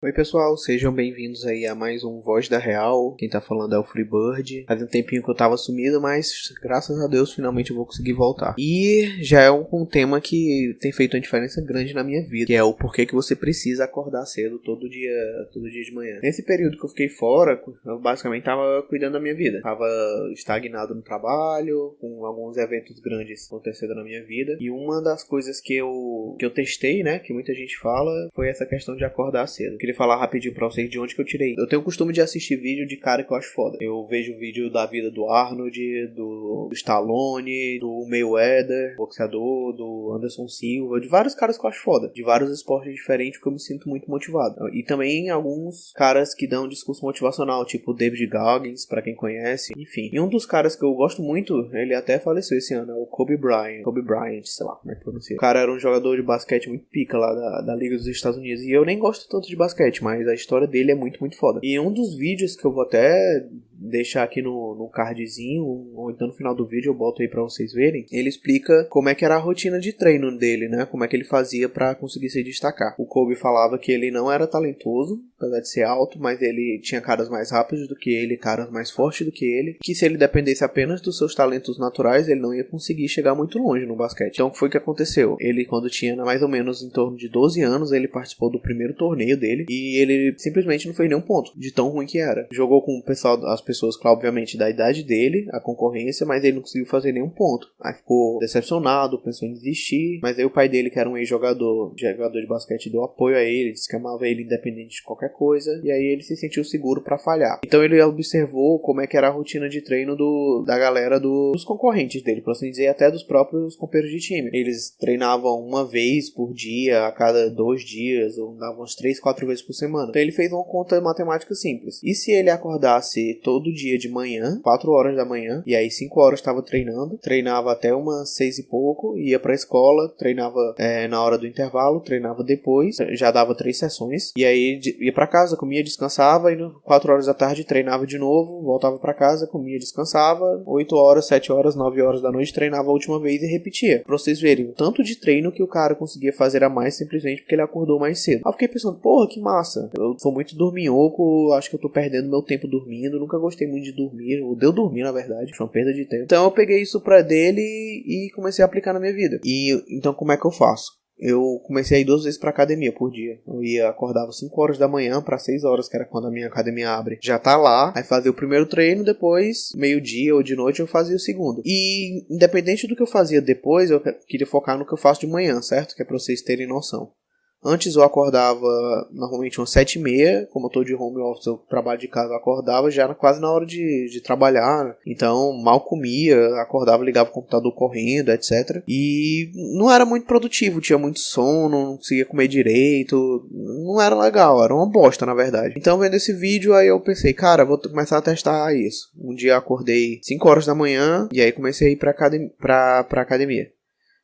Oi pessoal, sejam bem-vindos aí a mais um Voz da Real. Quem tá falando é o Freebird. Faz um tempinho que eu tava sumido, mas graças a Deus finalmente eu vou conseguir voltar. E já é um, um tema que tem feito uma diferença grande na minha vida, que é o porquê que você precisa acordar cedo todo dia, todo dia de manhã. Nesse período que eu fiquei fora, eu basicamente tava cuidando da minha vida. Tava estagnado no trabalho, com alguns eventos grandes acontecendo na minha vida. E uma das coisas que eu que eu testei, né, que muita gente fala, foi essa questão de acordar cedo queria falar rapidinho pra vocês de onde que eu tirei. Eu tenho o costume de assistir vídeo de cara que eu acho foda. Eu vejo vídeo da vida do Arnold, do Stallone, do Mayweather, boxeador, do Anderson Silva, de vários caras que eu acho foda. De vários esportes diferentes que eu me sinto muito motivado. E também alguns caras que dão discurso motivacional, tipo David Goggins, para quem conhece. Enfim. E um dos caras que eu gosto muito, ele até faleceu esse ano, é o Kobe Bryant. Kobe Bryant, sei lá como é que pronuncia. O cara era um jogador de basquete muito pica lá da, da Liga dos Estados Unidos. E eu nem gosto tanto de basquete basquete, mas a história dele é muito, muito foda. E um dos vídeos que eu vou até deixar aqui no, no cardzinho, ou então no final do vídeo eu boto aí para vocês verem, ele explica como é que era a rotina de treino dele, né? Como é que ele fazia para conseguir se destacar. O Kobe falava que ele não era talentoso, apesar de ser alto, mas ele tinha caras mais rápidos do que ele, caras mais fortes do que ele, que se ele dependesse apenas dos seus talentos naturais, ele não ia conseguir chegar muito longe no basquete. Então, o que foi que aconteceu? Ele, quando tinha mais ou menos em torno de 12 anos, ele participou do primeiro torneio dele e ele simplesmente não fez nenhum ponto, de tão ruim que era. Jogou com o pessoal, as pessoas, obviamente, da idade dele, a concorrência, mas ele não conseguiu fazer nenhum ponto. Aí ficou decepcionado, pensou em desistir, mas aí o pai dele, que era um ex-jogador, jogador de basquete, deu apoio a ele, disse que amava ele independente de qualquer coisa, e aí ele se sentiu seguro para falhar. Então ele observou como é que era a rotina de treino do, da galera do, dos concorrentes dele, por assim dizer, até dos próprios companheiros de time. Eles treinavam uma vez por dia, a cada dois dias, ou umas três, quatro vezes por semana. Então ele fez uma conta matemática simples. E se ele acordasse todo dia de manhã, 4 horas da manhã, e aí 5 horas estava treinando, treinava até umas 6 e pouco, ia pra escola, treinava é, na hora do intervalo, treinava depois, já dava três sessões, e aí ia para casa, comia, descansava, e 4 horas da tarde treinava de novo, voltava para casa, comia, descansava, 8 horas, 7 horas, 9 horas da noite treinava a última vez e repetia. Pra vocês verem o tanto de treino que o cara conseguia fazer a mais simplesmente porque ele acordou mais cedo. Aí eu fiquei pensando, porra, que massa. Eu sou muito dorminhoco, acho que eu tô perdendo meu tempo dormindo, nunca gostei muito de dormir, ou deu dormir na verdade, foi uma perda de tempo. Então eu peguei isso pra dele e comecei a aplicar na minha vida. E então como é que eu faço? Eu comecei a ir duas vezes para academia por dia. Eu ia acordava 5 horas da manhã para 6 horas, que era quando a minha academia abre. Já tá lá, aí fazia o primeiro treino, depois, meio-dia ou de noite, eu fazia o segundo. E independente do que eu fazia depois, eu queria focar no que eu faço de manhã, certo? Que é pra vocês terem noção. Antes eu acordava normalmente umas sete e meia, como eu tô de home office, eu trabalho de casa, eu acordava já quase na hora de, de trabalhar, então mal comia, acordava, ligava o computador correndo, etc. E não era muito produtivo, tinha muito sono, não conseguia comer direito, não era legal, era uma bosta na verdade. Então vendo esse vídeo aí eu pensei, cara, vou começar a testar isso. Um dia acordei 5 horas da manhã e aí comecei a ir pra, academia, pra, pra academia.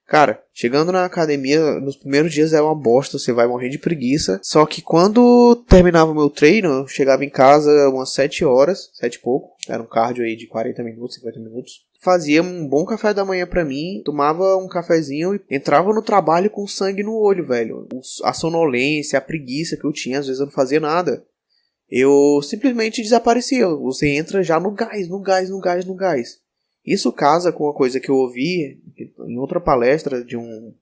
Cara, chegando na academia, nos primeiros dias é uma bosta, você vai morrer de preguiça. Só que quando terminava o meu treino, eu chegava em casa umas 7 horas, 7 e pouco. Era um cardio aí de 40 minutos, 50 minutos. Fazia um bom café da manhã para mim, tomava um cafezinho e entrava no trabalho com sangue no olho, velho. A sonolência, a preguiça que eu tinha, às vezes eu não fazia nada. Eu simplesmente desaparecia. Você entra já no gás, no gás, no gás, no gás. Isso casa com uma coisa que eu ouvi em outra palestra de um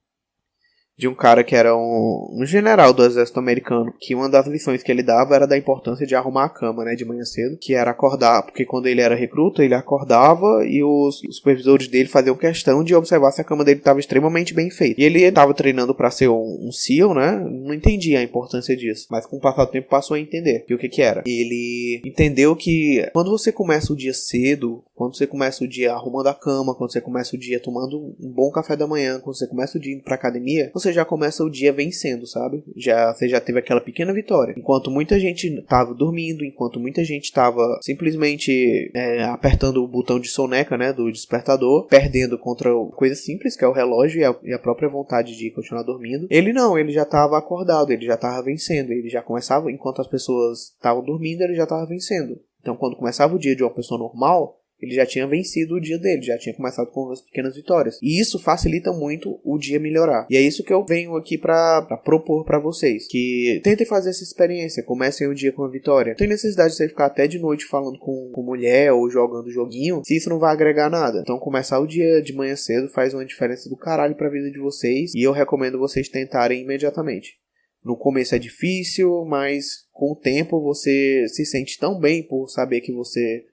de um cara que era um, um, general do exército americano, que uma das lições que ele dava era da importância de arrumar a cama, né, de manhã cedo, que era acordar, porque quando ele era recruta, ele acordava e os, os supervisores dele faziam questão de observar se a cama dele estava extremamente bem feita. E ele estava treinando para ser um, um SEAL, né, não entendia a importância disso, mas com o passar do tempo passou a entender que o que que era. Ele entendeu que quando você começa o dia cedo, quando você começa o dia arrumando a cama, quando você começa o dia tomando um bom café da manhã, quando você começa o dia indo pra academia, você já começa o dia vencendo, sabe? Já você já teve aquela pequena vitória. Enquanto muita gente tava dormindo, enquanto muita gente tava simplesmente é, apertando o botão de soneca, né, do despertador, perdendo contra coisa simples que é o relógio e a, e a própria vontade de continuar dormindo. Ele não, ele já tava acordado, ele já tava vencendo, ele já começava enquanto as pessoas estavam dormindo, ele já tava vencendo. Então, quando começava o dia de uma pessoa normal, ele já tinha vencido o dia dele, já tinha começado com umas pequenas vitórias. E isso facilita muito o dia melhorar. E é isso que eu venho aqui para propor para vocês, que tentem fazer essa experiência, comecem o dia com a vitória. Não tem necessidade de você ficar até de noite falando com, com mulher ou jogando joguinho, se isso não vai agregar nada. Então começar o dia de manhã cedo faz uma diferença do caralho para a vida de vocês, e eu recomendo vocês tentarem imediatamente. No começo é difícil, mas com o tempo você se sente tão bem por saber que você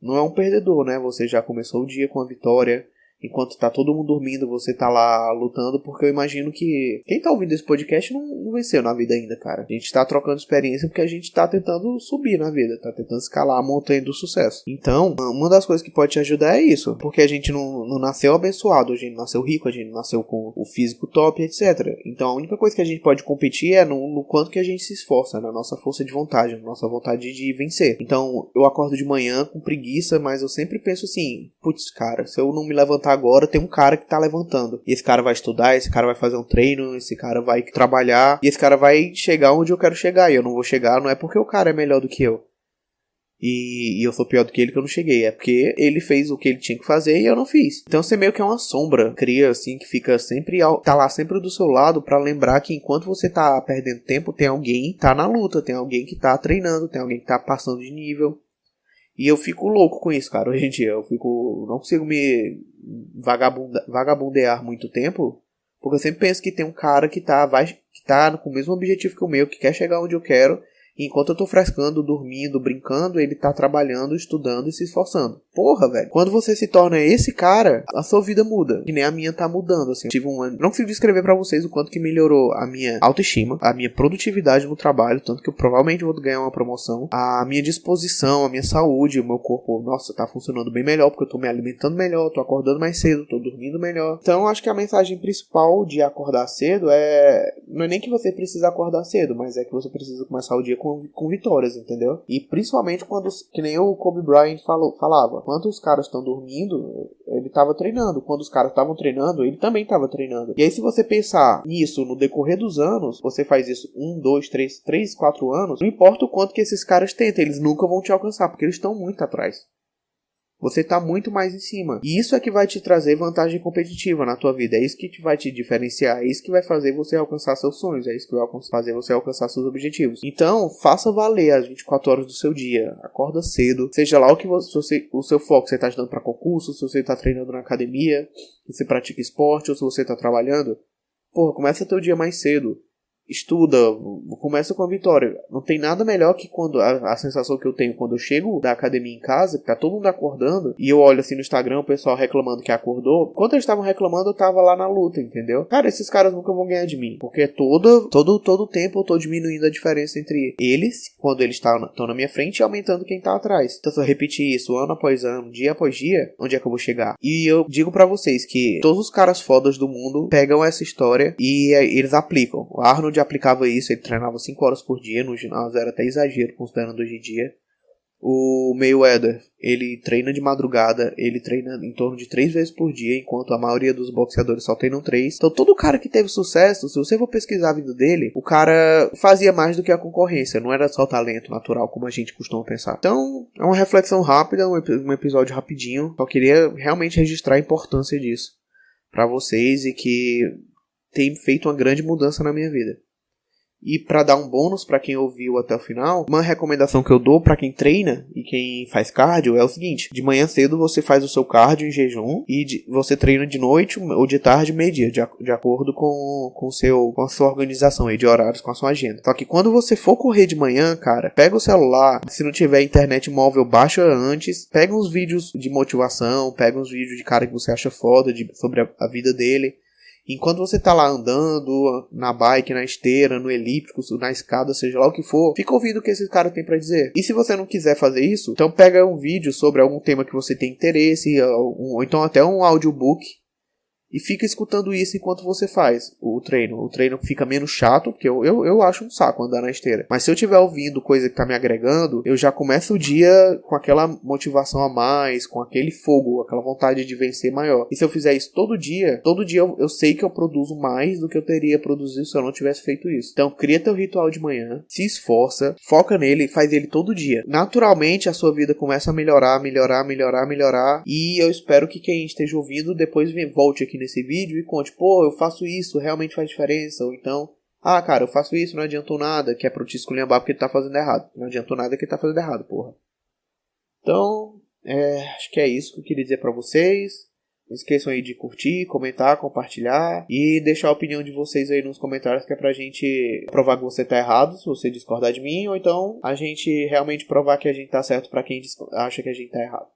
não é um perdedor, né? Você já começou o dia com a vitória, enquanto tá todo mundo dormindo, você tá lá lutando, porque eu imagino que quem tá ouvindo esse podcast não, não venceu na vida ainda, cara. A gente tá trocando experiência porque a gente tá tentando subir na vida, tá tentando escalar a montanha do sucesso. Então, uma das coisas que pode te ajudar é isso, porque a gente não, não nasceu abençoado, a gente nasceu rico, a gente nasceu com o físico top, etc. Então, a única coisa que a gente pode competir é no, no quanto que a gente se esforça, na nossa força de vontade, na nossa vontade de vencer. Então, eu acordo de manhã com preguiça, mas eu sempre penso assim, putz, cara, se eu não me levantar agora, tem um cara que tá levantando. E esse cara vai estudar, esse cara vai fazer um treino, esse cara vai trabalhar, e esse cara vai chegar onde eu quero chegar. E eu não vou chegar, não é porque o cara é melhor do que eu. E, e, eu sou pior do que ele que eu não cheguei. É porque ele fez o que ele tinha que fazer e eu não fiz. Então você meio que é uma sombra, cria assim, que fica sempre. tá lá sempre do seu lado para lembrar que enquanto você tá perdendo tempo, tem alguém que tá na luta, tem alguém que tá treinando, tem alguém que tá passando de nível. E eu fico louco com isso, cara. Hoje em dia eu fico. Não consigo me vagabunda, vagabundear muito tempo. Porque eu sempre penso que tem um cara que tá, vai, que tá com o mesmo objetivo que o meu, que quer chegar onde eu quero enquanto eu tô frescando, dormindo, brincando, ele tá trabalhando, estudando e se esforçando. Porra, velho. Quando você se torna esse cara, a sua vida muda. Que nem a minha tá mudando, assim. Eu tive um ano. Não consigo descrever para vocês o quanto que melhorou a minha autoestima, a minha produtividade no trabalho, tanto que eu provavelmente vou ganhar uma promoção, a minha disposição, a minha saúde, o meu corpo, nossa, tá funcionando bem melhor, porque eu tô me alimentando melhor, tô acordando mais cedo, tô dormindo melhor. Então, acho que a mensagem principal de acordar cedo é. Não é nem que você precisa acordar cedo, mas é que você precisa começar o dia com com, com vitórias, entendeu? E principalmente quando, que nem o Kobe Bryant falou, falava, quando os caras estão dormindo, ele estava treinando. Quando os caras estavam treinando, ele também estava treinando. E aí, se você pensar nisso no decorrer dos anos, você faz isso um, dois, três, três, quatro anos, não importa o quanto que esses caras tentem, eles nunca vão te alcançar, porque eles estão muito atrás. Você está muito mais em cima. E isso é que vai te trazer vantagem competitiva na tua vida. É isso que te vai te diferenciar. É isso que vai fazer você alcançar seus sonhos. É isso que vai fazer você alcançar seus objetivos. Então, faça valer as 24 horas do seu dia. Acorda cedo. Seja lá o que você, o seu foco. Você está estudando para concurso, se você está treinando na academia, se você pratica esporte ou se você está trabalhando. Porra, começa teu dia mais cedo estuda, começa com a vitória. Não tem nada melhor que quando a, a, sensação que eu tenho quando eu chego da academia em casa, que tá todo mundo acordando, e eu olho assim no Instagram o pessoal reclamando que acordou. Quando eles estavam reclamando, eu tava lá na luta, entendeu? Cara, esses caras nunca vão ganhar de mim. Porque todo, todo, todo tempo eu tô diminuindo a diferença entre eles, quando eles estão na minha frente, e aumentando quem tá atrás. Então, se eu repetir isso ano após ano, dia após dia, onde é que eu vou chegar? E eu digo para vocês que todos os caras fodas do mundo pegam essa história e eles aplicam. O Arnold aplicava isso, ele treinava 5 horas por dia no ginásio, era até exagero considerando hoje em dia. O Mayweather, ele treina de madrugada, ele treina em torno de 3 vezes por dia, enquanto a maioria dos boxeadores só treinam 3. Então todo cara que teve sucesso, se você for pesquisar a vida dele, o cara fazia mais do que a concorrência, não era só talento natural como a gente costuma pensar. Então, é uma reflexão rápida, um episódio rapidinho, só queria realmente registrar a importância disso para vocês e que tem feito uma grande mudança na minha vida. E para dar um bônus para quem ouviu até o final, uma recomendação que eu dou para quem treina e quem faz cardio é o seguinte: de manhã cedo você faz o seu cardio em jejum e de, você treina de noite ou de tarde, meio-dia, de, de, acordo com, com, seu, com a sua organização aí de horários, com a sua agenda. Só que quando você for correr de manhã, cara, pega o celular, se não tiver internet móvel, baixa antes, pega uns vídeos de motivação, pega uns vídeos de cara que você acha foda de, sobre a, a vida dele Enquanto você tá lá andando na bike, na esteira, no elíptico, na escada, seja lá o que for, fica ouvindo o que esse cara tem para dizer. E se você não quiser fazer isso, então pega um vídeo sobre algum tema que você tem interesse, ou então até um audiobook e fica escutando isso enquanto você faz o treino. O treino fica menos chato, porque eu, eu, eu acho um saco andar na esteira. Mas se eu estiver ouvindo coisa que tá me agregando, eu já começo o dia com aquela motivação a mais, com aquele fogo, aquela vontade de vencer maior. E se eu fizer isso todo dia, todo dia eu, eu sei que eu produzo mais do que eu teria produzido se eu não tivesse feito isso. Então, cria teu ritual de manhã, se esforça, foca nele, faz ele todo dia. Naturalmente, a sua vida começa a melhorar, melhorar, melhorar, melhorar. E eu espero que quem esteja ouvindo depois volte aqui nesse vídeo e conte, pô, eu faço isso, realmente faz diferença, ou então, ah, cara, eu faço isso, não adiantou nada, que é pro te esculhambar porque ele tá fazendo errado. Não adiantou nada que ele tá fazendo errado, porra. Então, é, acho que é isso que eu queria dizer para vocês. Não esqueçam aí de curtir, comentar, compartilhar e deixar a opinião de vocês aí nos comentários que é pra gente provar que você tá errado, se você discordar de mim, ou então a gente realmente provar que a gente tá certo para quem acha que a gente tá errado.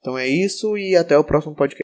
Então é isso e até o próximo podcast.